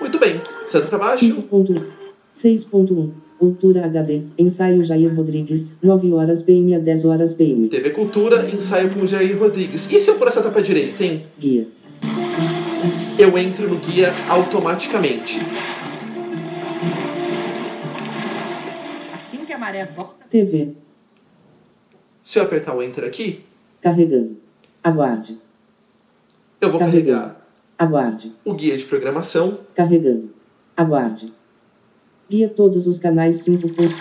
muito bem. Seta para baixo, 5.1. 6.1. Cultura HD. Ensaio Jair Rodrigues. 9 horas PM a 10 horas PM. TV Cultura, ensaio com Jair Rodrigues. E se eu pôr a seta para direita, hein? Guia. Eu entro no guia automaticamente. Assim que a maré volta, TV. Se eu apertar o Enter aqui, Carregando. Aguarde. eu vou Carregando. carregar Aguarde. o guia de programação. Carregando. Aguarde. Guia todos os canais 5. ponto.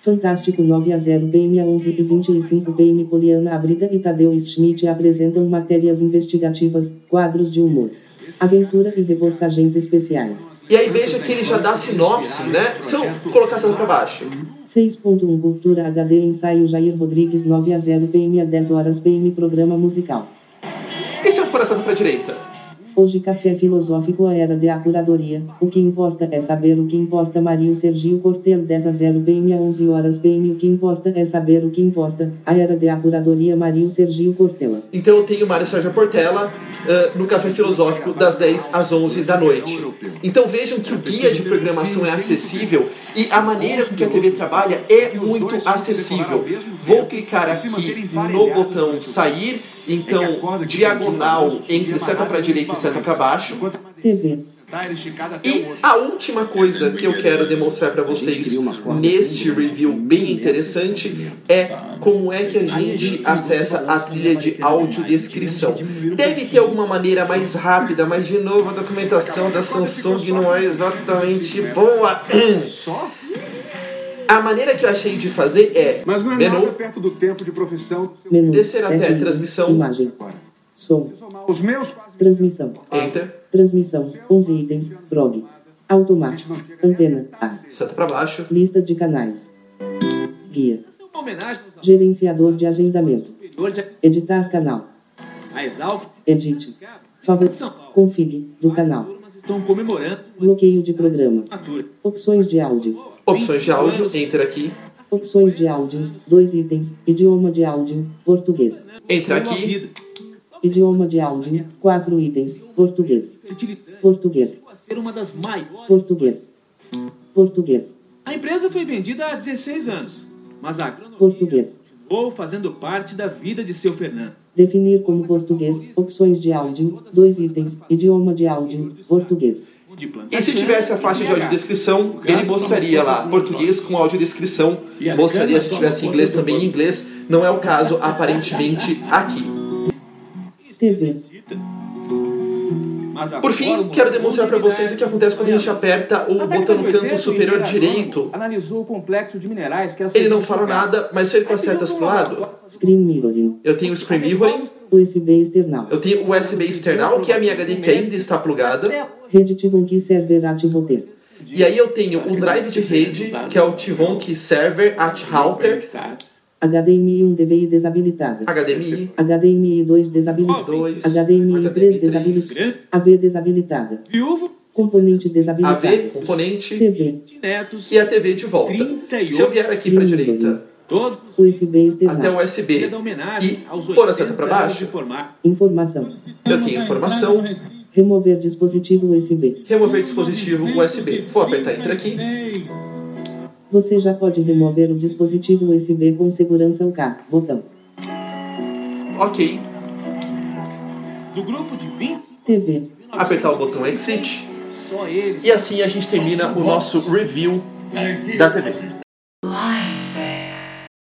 Fantástico 9 a 0 PM a 11 e 25 PM Poliana Abrida e Tadeu Schmidt apresentam matérias investigativas, quadros de humor, aventura e reportagens especiais. E aí veja que ele já dá sinopse, né? Se eu colocar a seta para baixo, 6.1 Cultura HD Ensaio Jair Rodrigues 9 a 0 PM a 10 horas PM Programa Musical. e se eu pôr a seta para direita? Hoje Café Filosófico a Era de Curadoria. O que importa é saber o que importa. Mario Sergio Cortel 10 a 0 PM a 11 horas PM. O que importa é saber o que importa. A Era de Curadoria Mario Sergio Cortella. Então eu tenho Mário Sérgio Portela ah, no Café Filosófico das 10 às 11 da noite. Então vejam que o guia de programação é acessível e a maneira com que a TV trabalha é muito acessível. Vou clicar aqui no botão sair, então diagonal entre seta para direita e seta para baixo. TV. E a última coisa que eu quero demonstrar para vocês neste review bem interessante é como é que a gente acessa a trilha de audiodescrição. Deve ter alguma maneira mais rápida, mas de novo a documentação da Samsung não é exatamente boa. A maneira que eu achei de fazer é Mas não é menu, nada perto do tempo de profissão. Menu. Descer até transmissão. Imagem. Som. Os meus quase Transmissão. enter, Transmissão. 11 itens. Prog. Automático. Antena. A. seta para baixo, Lista de canais. Guia. Aos Gerenciador de agendamento. Editar canal. a Exalc Edite. Favor. Config. Do canal. estão comemorando Bloqueio de programas. Opções de áudio. Opções de áudio, enter aqui, Opções de áudio. Dois itens. Idioma de áudio. Português. enter Uma aqui, Idioma de áudio. Quatro itens. Português. Português. a ser uma das maiores. Português. Português. A empresa foi vendida há 16 anos, mas a Português. continuou fazendo parte da vida de seu Fernando. Definir como português. Opções de áudio. Dois itens. Idioma de áudio. Português. De plantar E se tivesse a faixa de audiodescrição, ele mostraria lá português com audiodescrição, mostraria se tivesse inglês também em inglês. Não é o caso, aparentemente, aqui. TV. Por fim, quero demonstrar para vocês o que acontece quando a gente aperta o botão no canto superior direito. Analisou o complexo de minerais que era Ele não fala nada, mas se ele com as setas pro lado, Screen mirroring. eu tenho o Screen Mirroring, USB external. eu tenho o USB external, que é a minha HD que ainda está plugada, Rede Tivonki Server at Router. e aí eu tenho o drive de rede, que é o Tivonki Server at Router, HDMI 1 DVI desabilitada. HDMI, HDMI 2 desabilitada. 2, HDMI 3 HDMI 3, desabilitada. AV desabilitada. Viúvo Componente desabilitado. AV, componente, TV. de netos, e a TV de volta. 38 Se eu vier aqui para a direita, todos USB até o USB, e pôr a seta 80 para baixo. Informação. eu tenho informação, Remover dispositivo USB. remover dispositivo USB. Vou apertar Enter aqui. Você já pode remover o dispositivo USB com segurança o K. Botão. Ok. Do grupo de 20, TV. Apertar o botão Exit. só eles E assim a gente termina o nosso review da TV.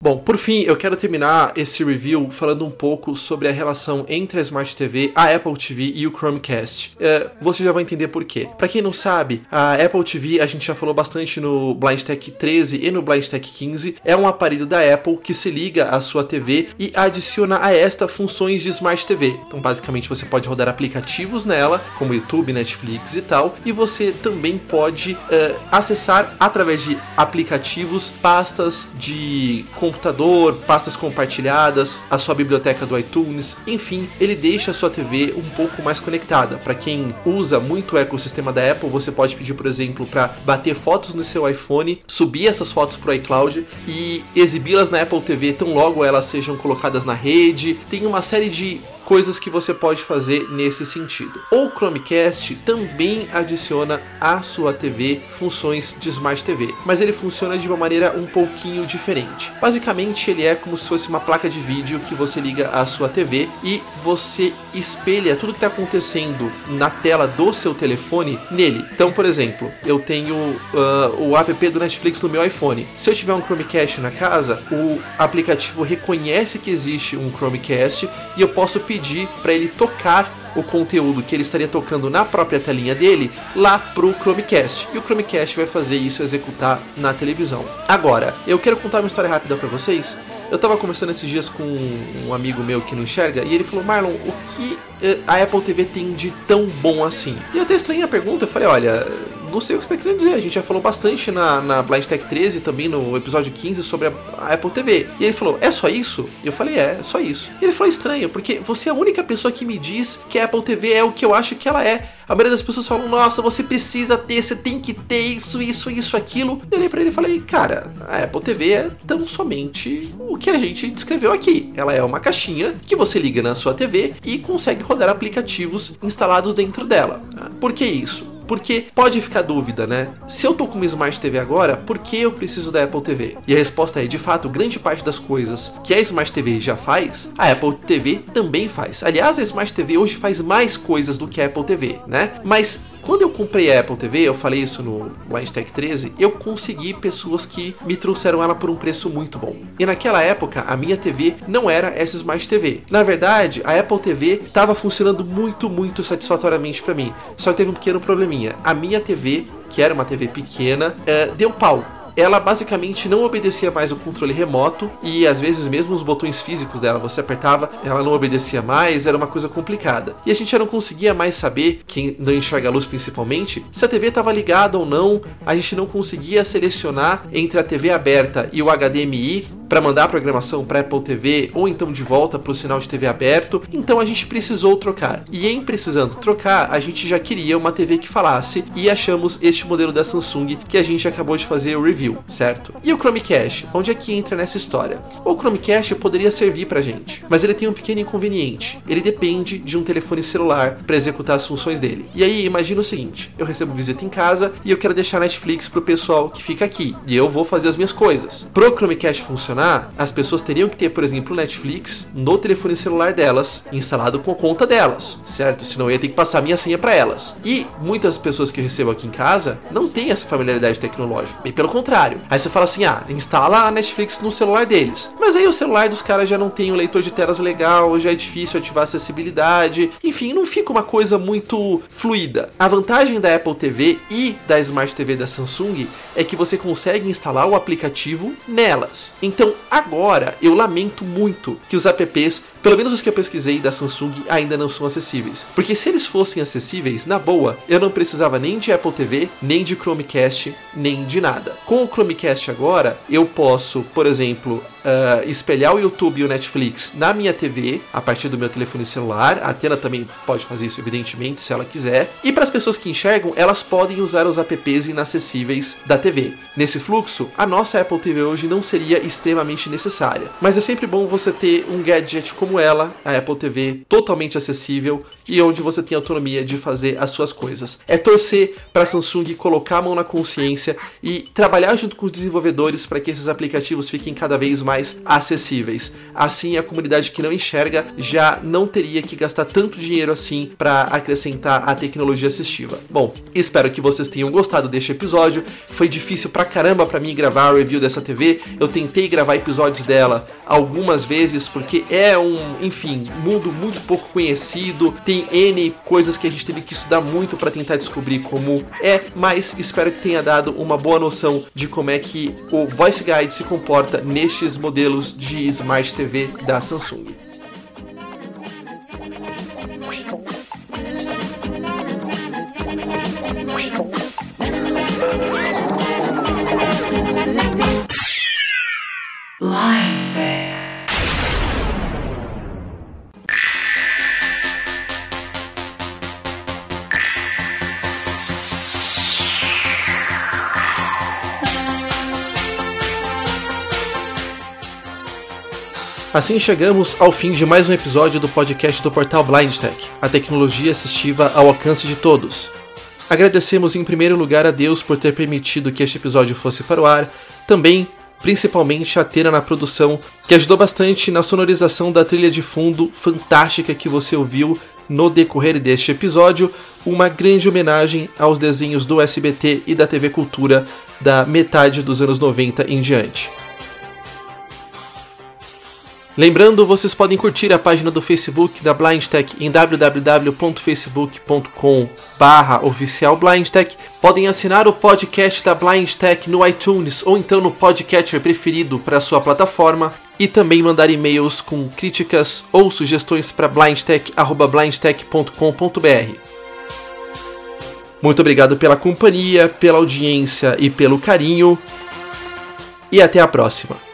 Bom, por fim, eu quero terminar esse review falando um pouco sobre a relação entre a Smart TV, a Apple TV e o Chromecast. É, você já vai entender por quê. Para quem não sabe, a Apple TV, a gente já falou bastante no Blind Tech 13 e no Blind Tech 15, é um aparelho da Apple que se liga à sua TV e adiciona a esta funções de Smart TV. Então, basicamente, você pode rodar aplicativos nela, como YouTube, Netflix e tal, e você também pode uh, acessar através de aplicativos pastas de computador, pastas compartilhadas, a sua biblioteca do iTunes, enfim, ele deixa a sua TV um pouco mais conectada. Para quem usa muito o ecossistema da Apple, você pode pedir, por exemplo, para bater fotos no seu iPhone, subir essas fotos para o iCloud e exibi-las na Apple TV tão logo elas sejam colocadas na rede. Tem uma série de coisas que você pode fazer nesse sentido. O Chromecast também adiciona à sua TV funções de Smart TV, mas ele funciona de uma maneira um pouquinho diferente. Basicamente, ele é como se fosse uma placa de vídeo que você liga à sua TV e você espelha tudo que está acontecendo na tela do seu telefone nele. Então, por exemplo, eu tenho uh, o app do Netflix no meu iPhone. Se eu tiver um Chromecast na casa, o aplicativo reconhece que existe um Chromecast e eu posso pedir pedir para ele tocar o conteúdo que ele estaria tocando na própria telinha dele lá pro Chromecast. E o Chromecast vai fazer isso executar na televisão. Agora, eu quero contar uma história rápida para vocês. Eu tava conversando esses dias com um amigo meu que não enxerga e ele falou: Marlon, o que eh, a Apple TV tem de tão bom assim? E eu até estranhei a pergunta, eu falei: olha, não sei o que você está querendo dizer. A gente já falou bastante na, na Blind Tech 13 também no episódio 15 sobre a, a, Apple TV. E ele falou: É só isso? E eu falei: É, é só isso. E ele falou: Estranho, porque você é a única pessoa que me diz que a Apple TV é o que eu acho que ela é. A maioria das pessoas falam: Nossa, você precisa ter, você tem que ter isso, isso, isso, aquilo. Eu olhei pra ele e falei: Cara, a Apple TV é tão somente o que a gente descreveu aqui. Ela é uma caixinha que você liga na sua TV e consegue rodar aplicativos instalados dentro dela. Por que isso? Porque pode ficar dúvida, né? Se eu tô com uma Smart TV agora, por que eu preciso da Apple TV? E a resposta é: de fato, grande parte das coisas que a Smart TV já faz, a Apple TV também faz. Aliás, a Smart TV hoje faz mais coisas do que a Apple TV, né? Mas quando eu comprei a Apple TV, eu falei isso no Tech 13, eu consegui pessoas que me trouxeram ela por um preço muito bom. E naquela época, a minha TV não era essa Smart TV. Na verdade, a Apple TV estava funcionando muito, muito satisfatoriamente para mim. Só teve um pequeno probleminha. A minha TV, que era uma TV pequena, uh, deu pau ela basicamente não obedecia mais o controle remoto e às vezes mesmo os botões físicos dela você apertava, ela não obedecia mais, era uma coisa complicada. E a gente já não conseguia mais saber, quem não enxerga a luz principalmente, se a TV estava ligada ou não, a gente não conseguia selecionar entre a TV aberta e o HDMI para mandar a programação para Apple TV ou então de volta para o sinal de TV aberto. Então a gente precisou trocar. E em precisando trocar, a gente já queria uma TV que falasse e achamos este modelo da Samsung que a gente acabou de fazer o review, certo? E o Chromecast, onde é que entra nessa história? O Chromecast poderia servir pra gente, mas ele tem um pequeno inconveniente. Ele depende de um telefone celular para executar as funções dele. E aí, imagina o seguinte: eu recebo visita em casa e eu quero deixar Netflix pro pessoal que fica aqui, e eu vou fazer as minhas coisas. Pro Chromecast funcionar as pessoas teriam que ter, por exemplo, Netflix no telefone celular delas, instalado com a conta delas, certo? Senão eu ia ter que passar minha senha para elas. E muitas pessoas que eu recebo aqui em casa não têm essa familiaridade tecnológica. E pelo contrário. Aí você fala assim: ah, instala a Netflix no celular deles. Mas aí o celular dos caras já não tem o um leitor de telas legal, já é difícil ativar acessibilidade. Enfim, não fica uma coisa muito fluida. A vantagem da Apple TV e da Smart TV da Samsung é que você consegue instalar o aplicativo nelas. Então, agora, eu lamento muito que os apps, pelo menos os que eu pesquisei da Samsung, ainda não são acessíveis. Porque se eles fossem acessíveis, na boa, eu não precisava nem de Apple TV, nem de Chromecast, nem de nada. Com o Chromecast agora, eu posso, por exemplo, uh, espelhar o YouTube e o Netflix na minha TV a partir do meu telefone celular. A Atena também pode fazer isso, evidentemente, se ela quiser. E para as pessoas que enxergam, elas podem usar os apps inacessíveis da TV. Nesse fluxo, a nossa Apple TV hoje não seria extremamente necessária. Mas é sempre bom você ter um gadget como ela, a Apple TV, totalmente acessível e onde você tem autonomia de fazer as suas coisas. É torcer para a Samsung colocar a mão na consciência e trabalhar junto com os desenvolvedores para que esses aplicativos fiquem cada vez mais acessíveis. Assim, a comunidade que não enxerga já não teria que gastar tanto dinheiro assim para acrescentar a tecnologia assistiva. Bom, espero que vocês tenham gostado deste episódio. Foi difícil pra caramba para mim gravar a review dessa TV. Eu tentei gravar episódios dela algumas vezes, porque é um, enfim, mundo muito pouco conhecido, tem N coisas que a gente teve que estudar muito para tentar descobrir como é, mas espero que tenha dado uma boa noção de como é que o Voice Guide se comporta nestes modelos de Smart TV da Samsung. Assim chegamos ao fim de mais um episódio do podcast do portal BlindTech, a tecnologia assistiva ao alcance de todos. Agradecemos em primeiro lugar a Deus por ter permitido que este episódio fosse para o ar, também, principalmente, a Tena na produção, que ajudou bastante na sonorização da trilha de fundo fantástica que você ouviu no decorrer deste episódio, uma grande homenagem aos desenhos do SBT e da TV Cultura da metade dos anos 90 em diante. Lembrando, vocês podem curtir a página do Facebook da BlindTech em www.facebook.com oficialblindtech. Podem assinar o podcast da BlindTech no iTunes ou então no podcatcher preferido para sua plataforma e também mandar e-mails com críticas ou sugestões para blindtech@blindtech.com.br. Muito obrigado pela companhia, pela audiência e pelo carinho. E até a próxima.